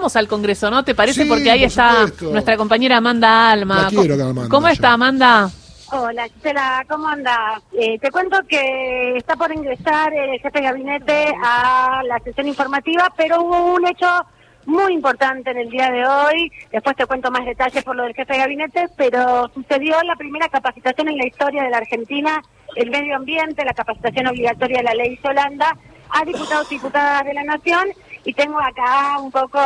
Vamos al Congreso, ¿no? ¿Te parece? Porque ahí está nuestra compañera Amanda Alma. ¿Cómo está Amanda? Hola, Gisela, ¿cómo anda? Eh, te cuento que está por ingresar el jefe de gabinete a la sesión informativa, pero hubo un hecho muy importante en el día de hoy. Después te cuento más detalles por lo del jefe de gabinete, pero sucedió la primera capacitación en la historia de la Argentina, el medio ambiente, la capacitación obligatoria de la ley Solanda, a diputados y diputadas de la Nación y tengo acá un poco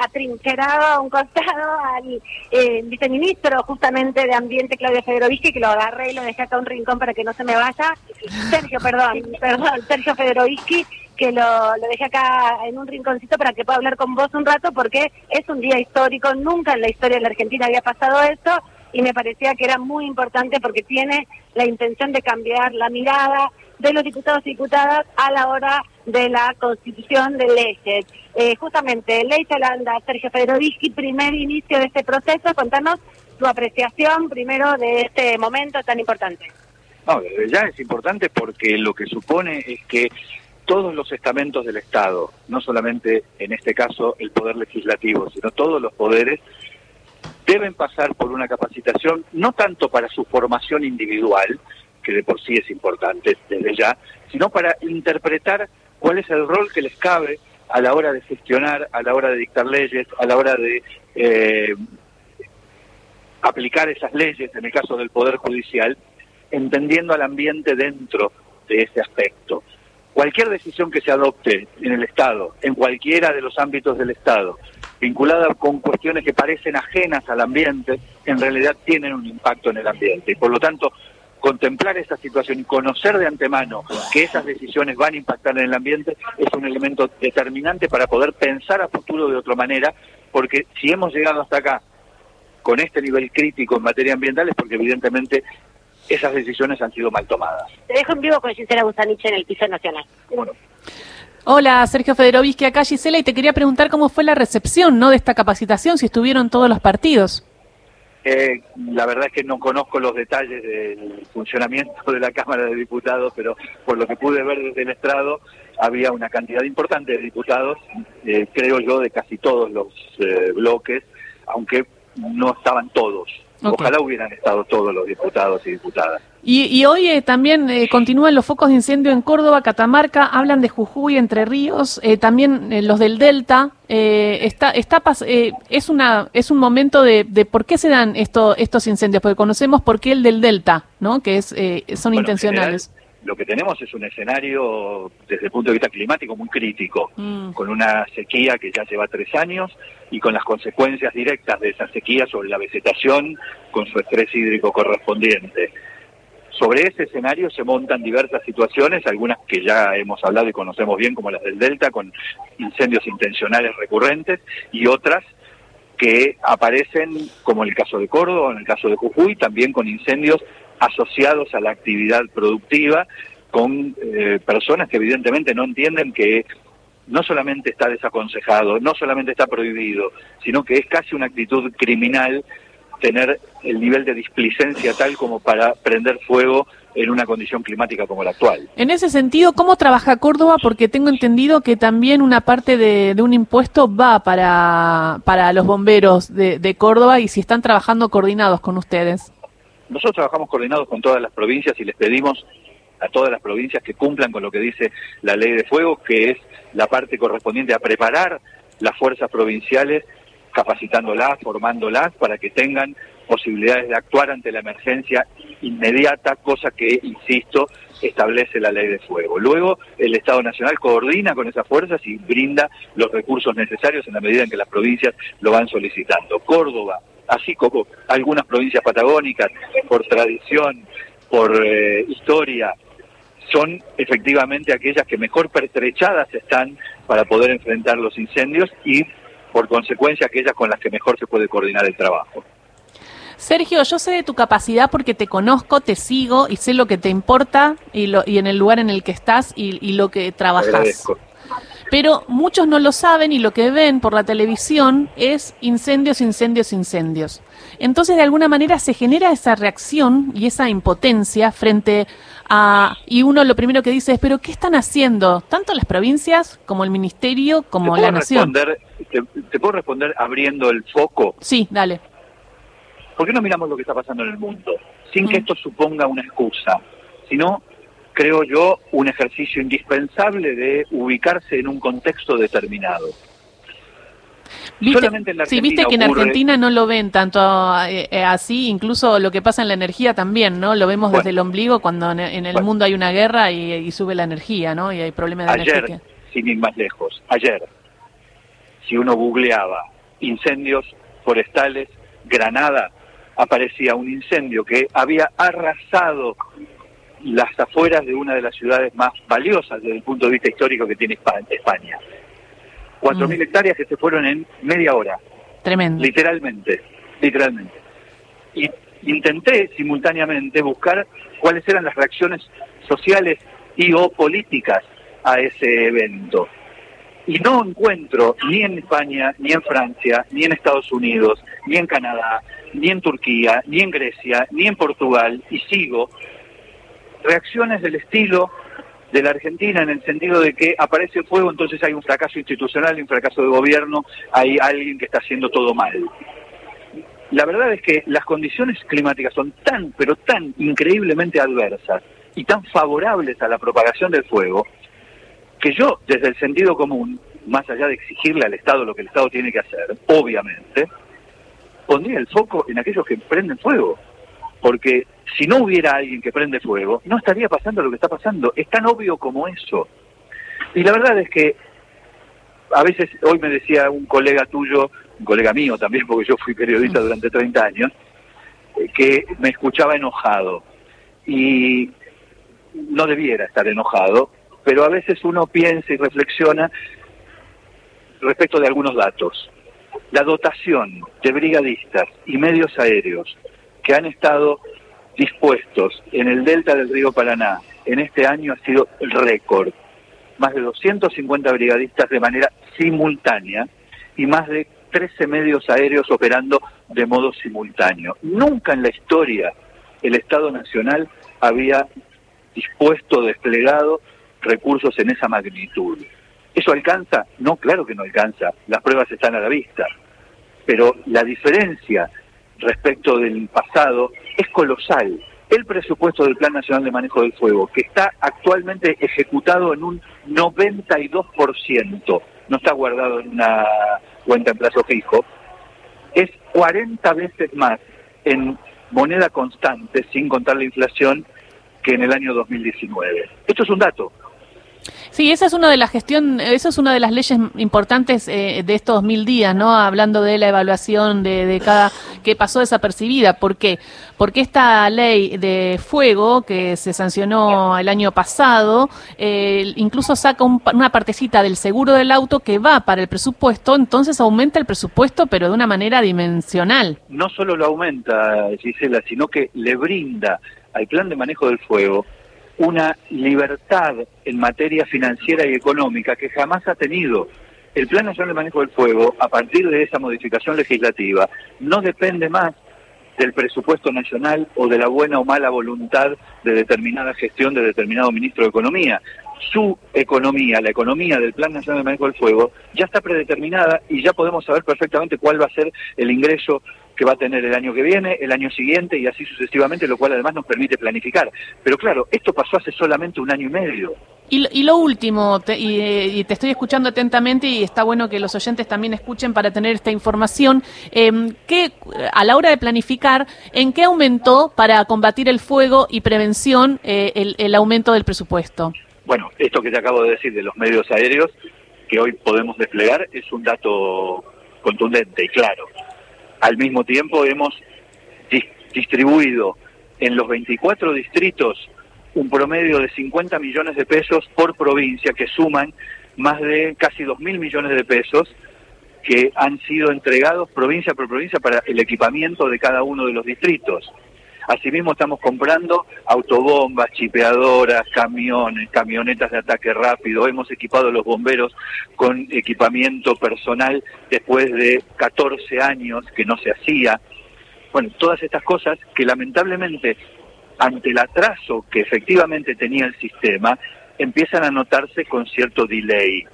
atrincherado a un costado al eh, viceministro justamente de Ambiente, Claudio Federovisky, que lo agarré y lo dejé acá a un rincón para que no se me vaya. Sergio, perdón, perdón, Sergio Federovisky, que lo, lo dejé acá en un rinconcito para que pueda hablar con vos un rato, porque es un día histórico, nunca en la historia de la Argentina había pasado esto, y me parecía que era muy importante porque tiene la intención de cambiar la mirada de los diputados y diputadas a la hora de la constitución de leyes. Eh, justamente, Ley Holanda, Sergio Federovisky, primer inicio de este proceso, contanos tu apreciación primero de este momento tan importante. No, ya es importante porque lo que supone es que todos los estamentos del Estado, no solamente en este caso el Poder Legislativo, sino todos los poderes, deben pasar por una capacitación, no tanto para su formación individual, que de por sí es importante desde ya, sino para interpretar cuál es el rol que les cabe a la hora de gestionar, a la hora de dictar leyes, a la hora de eh, aplicar esas leyes, en el caso del Poder Judicial, entendiendo al ambiente dentro de ese aspecto. Cualquier decisión que se adopte en el Estado, en cualquiera de los ámbitos del Estado, vinculada con cuestiones que parecen ajenas al ambiente, en realidad tienen un impacto en el ambiente. Y por lo tanto, contemplar esa situación y conocer de antemano que esas decisiones van a impactar en el ambiente es un elemento determinante para poder pensar a futuro de otra manera, porque si hemos llegado hasta acá con este nivel crítico en materia ambiental es porque evidentemente esas decisiones han sido mal tomadas. Te dejo en vivo con Gisela Busanich en el piso nacional. Bueno. Hola, Sergio Federovisky, acá Gisela, y te quería preguntar cómo fue la recepción ¿no? de esta capacitación, si estuvieron todos los partidos. Eh, la verdad es que no conozco los detalles del funcionamiento de la Cámara de Diputados, pero por lo que pude ver desde el estrado, había una cantidad importante de diputados, eh, creo yo, de casi todos los eh, bloques, aunque no estaban todos. Ojalá hubieran estado todos los diputados y diputadas. Y, hoy eh, también eh, continúan los focos de incendio en Córdoba, Catamarca, hablan de Jujuy, Entre Ríos, eh, también los del Delta. está, está es una es un momento de, de, por qué se dan esto, estos incendios, porque conocemos por qué el del Delta, ¿no? Que es son intencionales. Lo que tenemos es un escenario desde el punto de vista climático muy crítico, mm. con una sequía que ya lleva tres años y con las consecuencias directas de esa sequía sobre la vegetación, con su estrés hídrico correspondiente. Sobre ese escenario se montan diversas situaciones, algunas que ya hemos hablado y conocemos bien, como las del Delta, con incendios intencionales recurrentes, y otras que aparecen, como en el caso de Córdoba, en el caso de Jujuy, también con incendios asociados a la actividad productiva, con eh, personas que evidentemente no entienden que no solamente está desaconsejado, no solamente está prohibido, sino que es casi una actitud criminal tener el nivel de displicencia tal como para prender fuego en una condición climática como la actual. En ese sentido, ¿cómo trabaja Córdoba? Porque tengo entendido que también una parte de, un impuesto va para, para los bomberos de, de, Córdoba y si están trabajando coordinados con ustedes. Nosotros trabajamos coordinados con todas las provincias y les pedimos a todas las provincias que cumplan con lo que dice la ley de fuego, que es la parte correspondiente a preparar las fuerzas provinciales capacitándolas, formándolas para que tengan posibilidades de actuar ante la emergencia inmediata, cosa que, insisto, establece la ley de fuego. Luego, el Estado Nacional coordina con esas fuerzas y brinda los recursos necesarios en la medida en que las provincias lo van solicitando. Córdoba, así como algunas provincias patagónicas, por tradición, por eh, historia, son efectivamente aquellas que mejor pertrechadas están para poder enfrentar los incendios y por consecuencia aquellas con las que mejor se puede coordinar el trabajo. Sergio, yo sé de tu capacidad porque te conozco, te sigo y sé lo que te importa y, lo, y en el lugar en el que estás y, lo que trabajas. Pero muchos no lo saben y lo que ven por la televisión es incendios, incendios, incendios. Entonces, de alguna manera se genera esa reacción y esa impotencia frente a... Y uno lo primero que dice es, pero ¿qué están haciendo? Tanto las provincias como el ministerio, como la nación. Te, te, puedo responder abriendo el foco? Sí, dale. ¿Por qué no miramos lo que está pasando en el mundo? Sin que mm. esto suponga una excusa, sino, creo yo, un ejercicio indispensable de ubicarse en un contexto determinado. ¿Viste? sí, viste que en Argentina no lo ven tanto eh, eh, así, incluso lo que pasa en la energía también, ¿no? Lo vemos desde el ombligo cuando en, el mundo hay una guerra y, sube la energía, ¿no? Y hay problemas de ayer, energía. sin ir más lejos, ayer, si uno googleaba incendios forestales, Granada, aparecía un incendio que había arrasado las afueras de una de las ciudades más valiosas desde el punto de vista histórico que tiene España. 4.000 mil mm. hectáreas que se fueron en media hora. Tremendo. Literalmente, literalmente. Y intenté simultáneamente buscar cuáles eran las reacciones sociales y o políticas a ese evento. Y no encuentro ni en España, ni en Francia, ni en Estados Unidos, ni en Canadá, ni en Turquía, ni en Grecia, ni en Portugal, y sigo, reacciones del estilo de la Argentina en el sentido de que aparece fuego, entonces hay un fracaso institucional, un fracaso de gobierno, hay alguien que está haciendo todo mal. La verdad es que las condiciones climáticas son tan, pero tan increíblemente adversas y tan favorables a la propagación del fuego, que yo, desde el sentido común, más allá de exigirle al Estado lo que el Estado tiene que hacer, obviamente, pondría el foco en aquellos que prenden fuego. Porque si no hubiera alguien que prende fuego, no estaría pasando lo que está pasando. Es tan obvio como eso. Y la verdad es que a veces, hoy me decía un colega tuyo, un colega mío también, porque yo fui periodista mm. durante 30 años, eh, que me escuchaba enojado. Y no debiera estar enojado, pero a veces uno piensa y reflexiona respecto de algunos datos. La dotación de brigadistas y medios aéreos que han estado dispuestos en el delta del río Paraná en este año ha sido récord. Más de 250 brigadistas de manera simultánea y más de 13 medios aéreos operando de modo simultáneo. Nunca en la historia el Estado Nacional había dispuesto, desplegado recursos en esa magnitud. ¿Eso alcanza? No, claro que no alcanza. Las pruebas están a la vista. Pero la diferencia respecto del pasado es colosal. El presupuesto del Plan Nacional de Manejo del Fuego, que está actualmente ejecutado en un 92%, no está guardado en una cuenta en plazo fijo, es 40 veces más en moneda constante, sin contar la inflación, que en el año 2019. Esto es un dato. Sí, esa es una de las gestión, esa es una de las leyes importantes eh, de estos mil días, ¿no? Hablando de la evaluación de, cada que pasó desapercibida. ¿Por qué? Porque esta ley de fuego que se sancionó el año pasado, eh, incluso saca una partecita del seguro del auto que va para el presupuesto, entonces aumenta el presupuesto, pero de una manera dimensional. No solo lo aumenta, Gisela, sino que le brinda al plan de manejo del fuego una libertad en materia financiera y económica que jamás ha tenido. El Plan Nacional de Manejo del Fuego, a partir de esa modificación legislativa, no depende más del presupuesto nacional o de la buena o mala voluntad de determinada gestión de determinado ministro de Economía. Su economía, la economía del Plan Nacional de Manejo del Fuego, ya está predeterminada y ya podemos saber perfectamente cuál va a ser el ingreso que va a tener el año que viene, el año siguiente y así sucesivamente, lo cual además nos permite planificar. Pero claro, esto pasó hace solamente un año y medio. Y, lo último, y, te estoy escuchando atentamente y está bueno que los oyentes también escuchen para tener esta información, que a la hora de planificar, ¿en qué aumentó para combatir el fuego y prevención eh, el, el aumento del presupuesto? Bueno, esto que te acabo de decir de los medios aéreos que hoy podemos desplegar es un dato contundente y claro. Al mismo tiempo hemos distribuido en los 24 distritos un promedio de 50 millones de pesos por provincia, que suman más de casi 2 mil millones de pesos que han sido entregados provincia por provincia para el equipamiento de cada uno de los distritos. Asimismo estamos comprando autobombas, chipeadoras, camiones, camionetas de ataque rápido. Hemos equipado a los bomberos con equipamiento personal después de 14 años que no se hacía. Bueno, todas estas cosas que lamentablemente ante el atraso que efectivamente tenía el sistema, empiezan a notarse con cierto delay.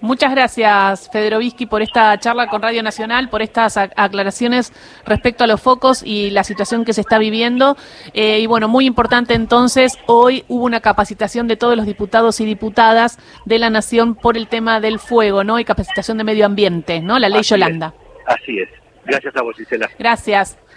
Muchas gracias, Federovisky, por esta charla con Radio Nacional, por estas aclaraciones respecto a los focos y la situación que se está viviendo. Eh, y bueno, muy importante entonces, hoy hubo una capacitación de todos los diputados y diputadas de la Nación por el tema del fuego, ¿no? Y capacitación de medio ambiente, ¿no? La ley Yolanda. Así es. Gracias a vos, Isela. Gracias.